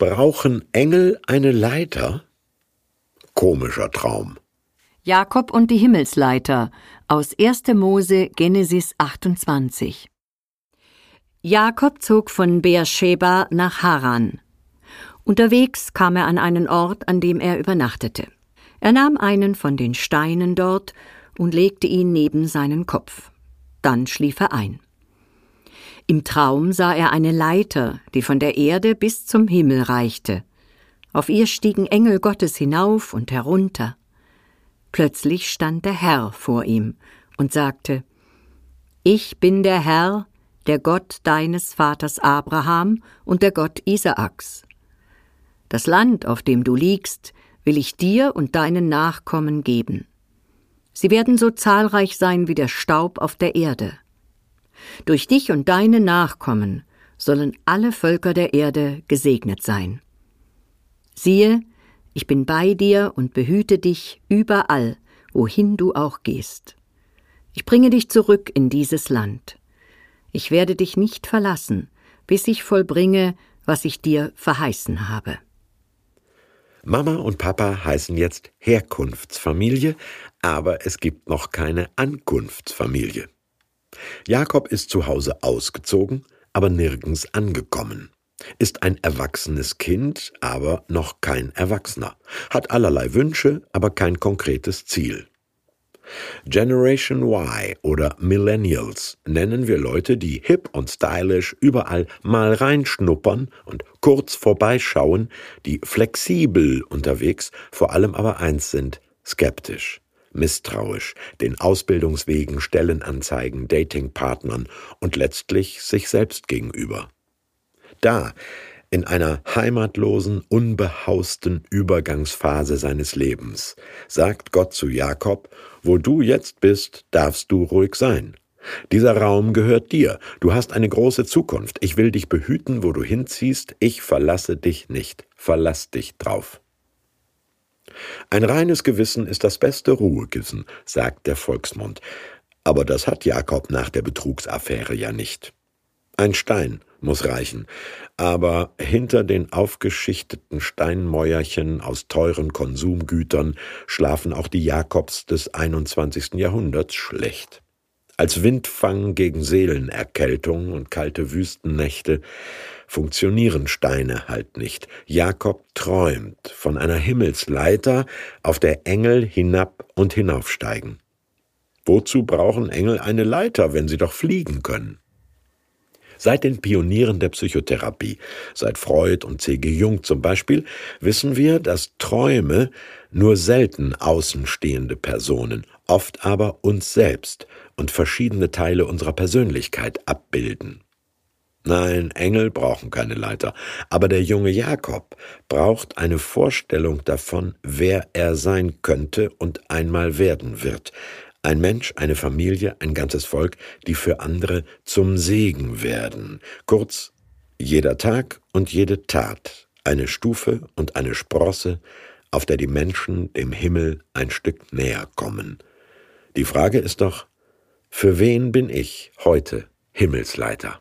Brauchen Engel eine Leiter? Komischer Traum. Jakob und die Himmelsleiter aus 1. Mose Genesis 28. Jakob zog von Beersheba nach Haran. Unterwegs kam er an einen Ort, an dem er übernachtete. Er nahm einen von den Steinen dort und legte ihn neben seinen Kopf. Dann schlief er ein. Im Traum sah er eine Leiter, die von der Erde bis zum Himmel reichte. Auf ihr stiegen Engel Gottes hinauf und herunter. Plötzlich stand der Herr vor ihm und sagte Ich bin der Herr, der Gott deines Vaters Abraham und der Gott Isaaks. Das Land, auf dem du liegst, will ich dir und deinen Nachkommen geben. Sie werden so zahlreich sein wie der Staub auf der Erde. Durch dich und deine Nachkommen sollen alle Völker der Erde gesegnet sein. Siehe, ich bin bei dir und behüte dich überall, wohin du auch gehst. Ich bringe dich zurück in dieses Land. Ich werde dich nicht verlassen, bis ich vollbringe, was ich dir verheißen habe. Mama und Papa heißen jetzt Herkunftsfamilie, aber es gibt noch keine Ankunftsfamilie. Jakob ist zu Hause ausgezogen, aber nirgends angekommen, ist ein erwachsenes Kind, aber noch kein Erwachsener, hat allerlei Wünsche, aber kein konkretes Ziel. Generation Y oder Millennials nennen wir Leute, die hip und stylisch überall mal reinschnuppern und kurz vorbeischauen, die flexibel unterwegs, vor allem aber eins sind, skeptisch misstrauisch, den Ausbildungswegen, Stellenanzeigen, Datingpartnern und letztlich sich selbst gegenüber. Da, in einer heimatlosen, unbehausten Übergangsphase seines Lebens, sagt Gott zu Jakob, wo du jetzt bist, darfst du ruhig sein. Dieser Raum gehört dir, du hast eine große Zukunft, ich will dich behüten, wo du hinziehst, ich verlasse dich nicht, verlass dich drauf. Ein reines Gewissen ist das beste Ruhekissen, sagt der Volksmund. Aber das hat Jakob nach der Betrugsaffäre ja nicht. Ein Stein muss reichen, aber hinter den aufgeschichteten Steinmäuerchen aus teuren Konsumgütern schlafen auch die Jakobs des 21. Jahrhunderts schlecht. Als Windfang gegen Seelenerkältung und kalte Wüstennächte funktionieren Steine halt nicht. Jakob träumt von einer Himmelsleiter, auf der Engel hinab und hinaufsteigen. Wozu brauchen Engel eine Leiter, wenn sie doch fliegen können? Seit den Pionieren der Psychotherapie, seit Freud und C.G. Jung zum Beispiel, wissen wir, dass Träume nur selten außenstehende Personen, oft aber uns selbst und verschiedene Teile unserer Persönlichkeit abbilden. Nein, Engel brauchen keine Leiter, aber der junge Jakob braucht eine Vorstellung davon, wer er sein könnte und einmal werden wird. Ein Mensch, eine Familie, ein ganzes Volk, die für andere zum Segen werden. Kurz, jeder Tag und jede Tat, eine Stufe und eine Sprosse, auf der die Menschen dem Himmel ein Stück näher kommen. Die Frage ist doch, für wen bin ich heute Himmelsleiter?